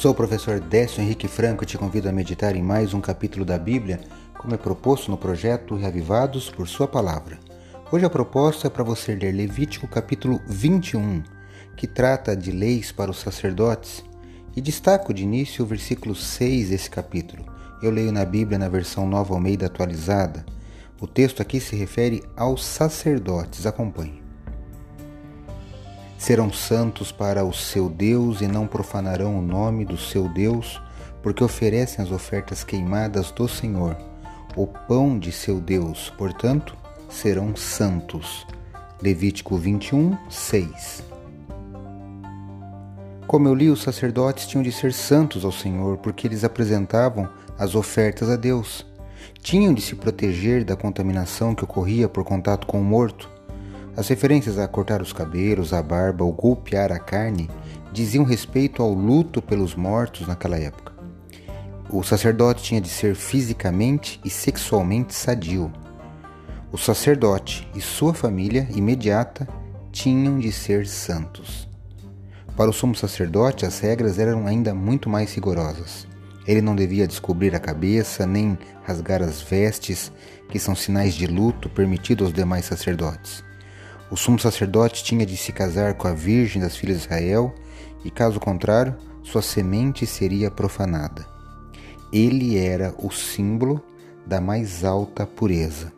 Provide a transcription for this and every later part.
Sou o professor Décio Henrique Franco e te convido a meditar em mais um capítulo da Bíblia, como é proposto no projeto Reavivados por Sua Palavra. Hoje a proposta é para você ler Levítico capítulo 21, que trata de leis para os sacerdotes, e destaco de início o versículo 6 desse capítulo. Eu leio na Bíblia na versão Nova Almeida atualizada. O texto aqui se refere aos sacerdotes. Acompanhe serão santos para o seu Deus e não profanarão o nome do seu Deus, porque oferecem as ofertas queimadas do Senhor, o pão de seu Deus, portanto, serão santos. Levítico 21, 6. Como eu li, os sacerdotes tinham de ser santos ao Senhor, porque eles apresentavam as ofertas a Deus. Tinham de se proteger da contaminação que ocorria por contato com o morto as referências a cortar os cabelos, a barba ou golpear a carne diziam respeito ao luto pelos mortos naquela época. O sacerdote tinha de ser fisicamente e sexualmente sadio. O sacerdote e sua família imediata tinham de ser santos. Para o sumo sacerdote, as regras eram ainda muito mais rigorosas. Ele não devia descobrir a cabeça nem rasgar as vestes, que são sinais de luto permitidos aos demais sacerdotes. O sumo sacerdote tinha de se casar com a virgem das filhas de Israel, e caso contrário, sua semente seria profanada. Ele era o símbolo da mais alta pureza.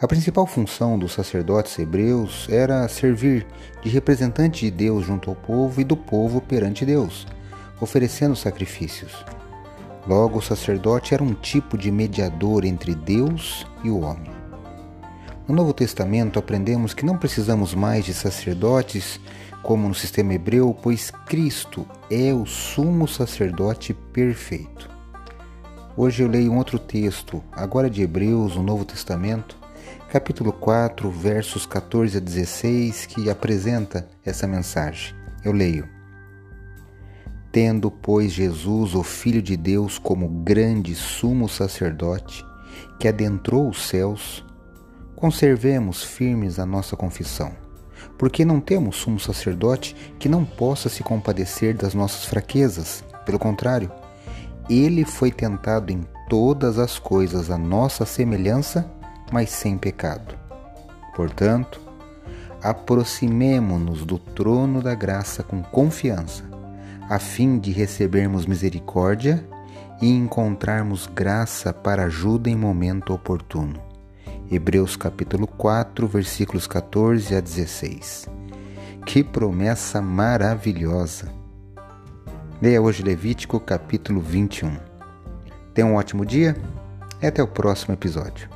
A principal função dos sacerdotes hebreus era servir de representante de Deus junto ao povo e do povo perante Deus, oferecendo sacrifícios. Logo, o sacerdote era um tipo de mediador entre Deus e o homem. No Novo Testamento aprendemos que não precisamos mais de sacerdotes como no sistema hebreu, pois Cristo é o sumo sacerdote perfeito. Hoje eu leio um outro texto, agora de Hebreus, o Novo Testamento, capítulo 4, versos 14 a 16, que apresenta essa mensagem. Eu leio: Tendo, pois, Jesus, o Filho de Deus, como grande sumo sacerdote, que adentrou os céus, Conservemos firmes a nossa confissão, porque não temos sumo sacerdote que não possa se compadecer das nossas fraquezas. Pelo contrário, ele foi tentado em todas as coisas à nossa semelhança, mas sem pecado. Portanto, aproximemo-nos do trono da graça com confiança, a fim de recebermos misericórdia e encontrarmos graça para ajuda em momento oportuno. Hebreus capítulo 4, versículos 14 a 16. Que promessa maravilhosa! Leia hoje Levítico capítulo 21. Tenha um ótimo dia e até o próximo episódio.